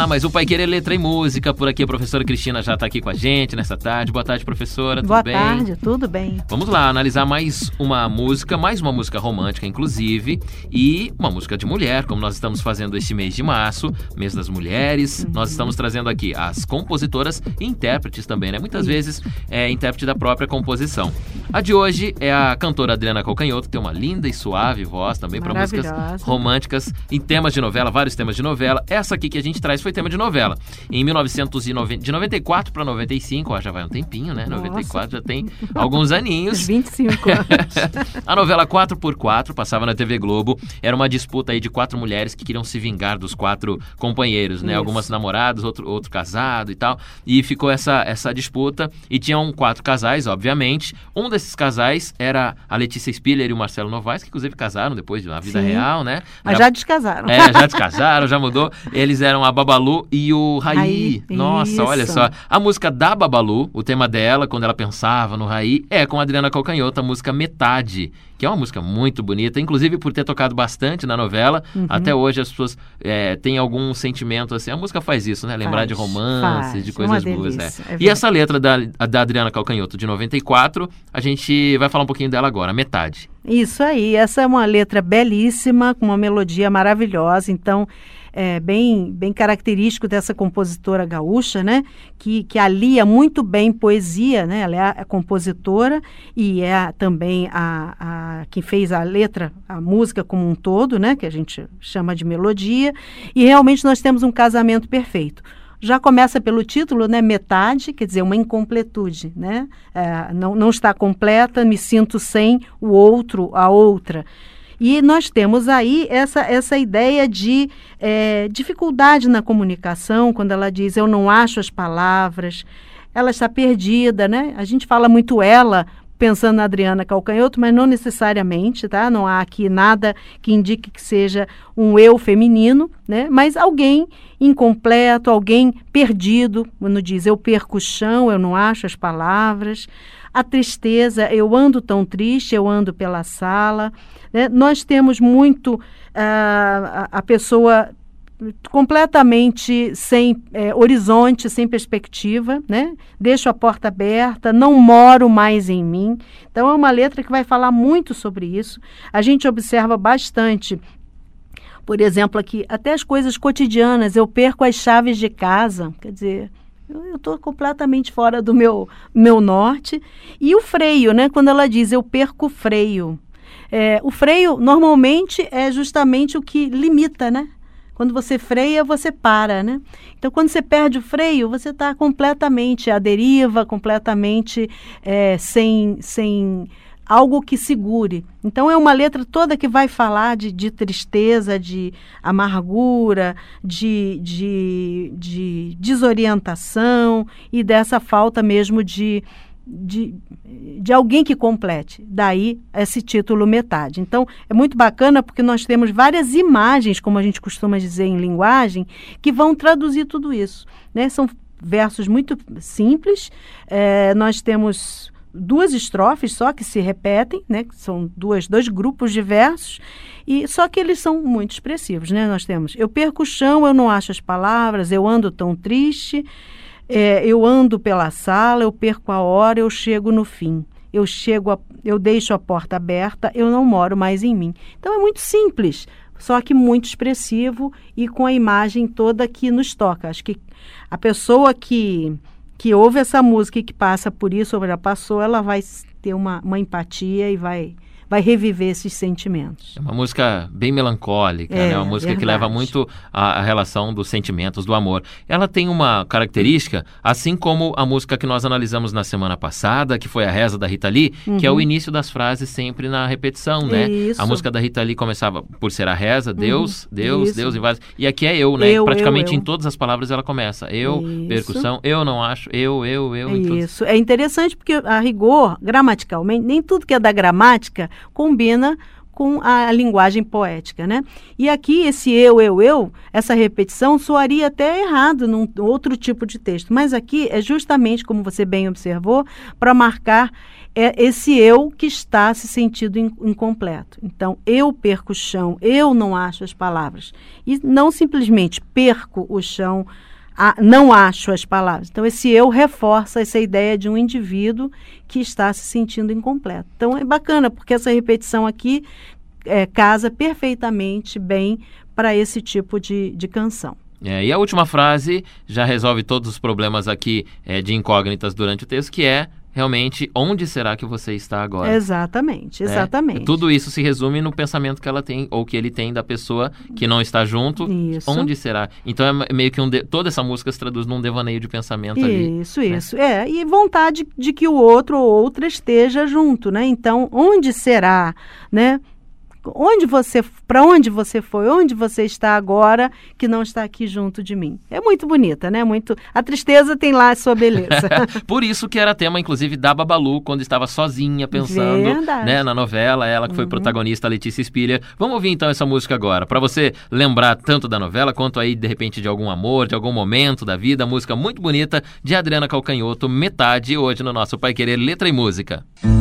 Olá, mas o Pai Querer Letra e Música, por aqui a professora Cristina já está aqui com a gente nessa tarde. Boa tarde, professora, tudo Boa bem? Boa tarde, tudo bem. Vamos lá, analisar mais uma música, mais uma música romântica, inclusive, e uma música de mulher, como nós estamos fazendo este mês de março, mês das mulheres. Uhum. Nós estamos trazendo aqui as compositoras e intérpretes também, né? Muitas Isso. vezes é intérprete da própria composição. A de hoje é a cantora Adriana Calcanhoto, que tem uma linda e suave voz também para músicas românticas em temas de novela, vários temas de novela. Essa aqui que a gente traz foi tema de novela. Em 1990, de 94 para 95, ó, já vai um tempinho, né? Nossa. 94 já tem alguns aninhos. 25 anos. a novela 4x4 passava na TV Globo. Era uma disputa aí de quatro mulheres que queriam se vingar dos quatro companheiros, né? Isso. Algumas namoradas, outro, outro casado e tal. E ficou essa, essa disputa. E tinham quatro casais, obviamente. Um desses casais era a Letícia Spiller e o Marcelo Novaes, que inclusive casaram depois na vida Sim. real, né? Mas já, já descasaram. É, já descasaram, já mudou. Eles eram a Babalu e o Raí. Raí. Nossa, Isso. olha só. A música da Babalu, o tema dela, quando ela pensava no Raí, é com a Adriana Calcanhoto, a música Metade, que é uma música muito bonita, inclusive por ter tocado bastante na novela. Uhum. Até hoje as pessoas é, têm algum sentimento assim. A música faz isso, né? Lembrar faz, de romances, faz. de coisas boas, né? É e essa letra da, da Adriana Calcanhoto, de 94, a gente vai falar um pouquinho dela agora, Metade. Isso aí, essa é uma letra belíssima, com uma melodia maravilhosa, então é, bem, bem característico dessa compositora gaúcha, né? Que, que alia muito bem poesia, né? Ela é a, a compositora e é também a, a quem fez a letra, a música como um todo, né? Que a gente chama de melodia. E realmente nós temos um casamento perfeito já começa pelo título, né? Metade, quer dizer, uma incompletude, né? É, não, não está completa, me sinto sem o outro, a outra. E nós temos aí essa, essa ideia de é, dificuldade na comunicação, quando ela diz eu não acho as palavras, ela está perdida, né? A gente fala muito ela, pensando na Adriana Calcanhoto, mas não necessariamente, tá? Não há aqui nada que indique que seja um eu feminino, né? Mas alguém incompleto, alguém perdido, quando diz eu perco o chão, eu não acho as palavras. A tristeza, eu ando tão triste, eu ando pela sala. Né? Nós temos muito uh, a, pessoa completamente sem é, horizonte, sem perspectiva, né? Deixo a porta aberta, não moro mais em mim. Então é uma letra que vai falar muito sobre isso. A gente observa bastante por exemplo, aqui, até as coisas cotidianas, eu perco as chaves de casa, quer dizer, eu estou completamente fora do meu, meu norte. E o freio, né? Quando ela diz eu perco o freio. É, o freio normalmente é justamente o que limita, né? Quando você freia, você para, né? Então, quando você perde o freio, você está completamente à deriva, completamente é, sem, sem algo que segure. Então é uma letra toda que vai falar de, de tristeza, de amargura, de, de, de desorientação e dessa falta mesmo de, de, de alguém que complete. Daí esse título Metade. Então é muito bacana porque nós temos várias imagens, como a gente costuma dizer em linguagem, que vão traduzir tudo isso. Né? São versos muito simples. É, nós temos duas estrofes só que se repetem, né? São duas, dois grupos de versos, e só que eles são muito expressivos, né? Nós temos eu perco o chão, eu não acho as palavras, eu ando tão triste, é, eu ando pela sala, eu perco a hora, eu chego no fim. Eu chego, a, eu deixo a porta aberta, eu não moro mais em mim. Então é muito simples, só que muito expressivo e com a imagem toda que nos toca. Acho que a pessoa que que ouve essa música e que passa por isso, ou já passou, ela vai ter uma, uma empatia e vai vai reviver esses sentimentos. É uma música bem melancólica, é, né? Uma música verdade. que leva muito a, a, relação dos sentimentos, do amor. Ela tem uma característica, assim como a música que nós analisamos na semana passada, que foi a Reza da Rita Lee, uhum. que é o uhum. início das frases sempre na repetição, né? Isso. A música da Rita Lee começava por ser a reza, Deus, uhum. Deus, Isso. Deus, e várias. E aqui é eu, né? Eu, Praticamente eu, em todas as palavras ela começa. Eu, Isso. percussão, eu não acho, eu, eu, eu. Isso. É interessante porque, a rigor, gramaticalmente, nem tudo que é da gramática combina com a linguagem poética, né? E aqui esse eu, eu, eu, essa repetição soaria até errado num outro tipo de texto, mas aqui é justamente, como você bem observou, para marcar é esse eu que está se sentindo incompleto. Então, eu perco o chão, eu não acho as palavras. E não simplesmente perco o chão, a, não acho as palavras. Então, esse eu reforça essa ideia de um indivíduo que está se sentindo incompleto. Então, é bacana, porque essa repetição aqui é, casa perfeitamente bem para esse tipo de, de canção. É, e a última frase já resolve todos os problemas aqui é, de incógnitas durante o texto, que é realmente onde será que você está agora. Exatamente, né? exatamente. É, tudo isso se resume no pensamento que ela tem ou que ele tem da pessoa que não está junto. Isso. Onde será? Então é meio que um de... toda essa música se traduz num devaneio de pensamento isso, ali. Isso, né? isso. É, e vontade de que o outro ou outra esteja junto, né? Então, onde será, né? Onde você, para onde você foi, onde você está agora que não está aqui junto de mim. É muito bonita, né? Muito. A tristeza tem lá a sua beleza. Por isso que era tema, inclusive, da Babalu quando estava sozinha pensando, né, na novela. Ela que foi uhum. protagonista, Letícia Spiller. Vamos ouvir então essa música agora, para você lembrar tanto da novela quanto aí de repente de algum amor, de algum momento da vida. Música muito bonita de Adriana Calcanhoto, metade hoje no nosso Pai Querer Letra e Música. perco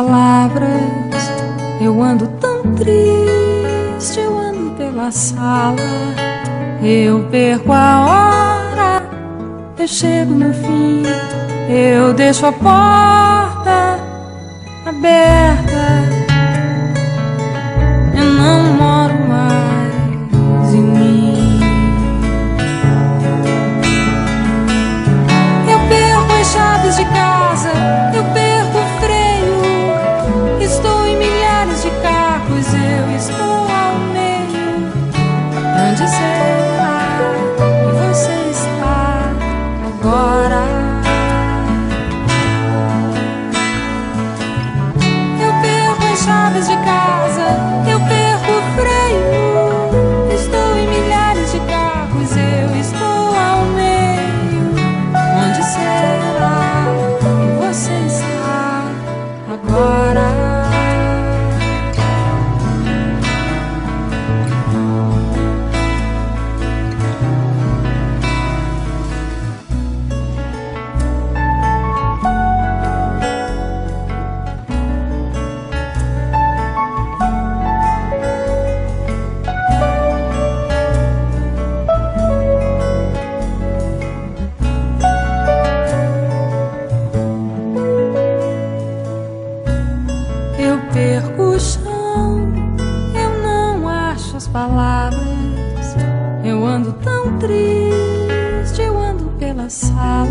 palavras. Eu ando tão triste, eu ando pela sala. Eu perco a hora, eu chego no fim, eu deixo a porta aberta. Música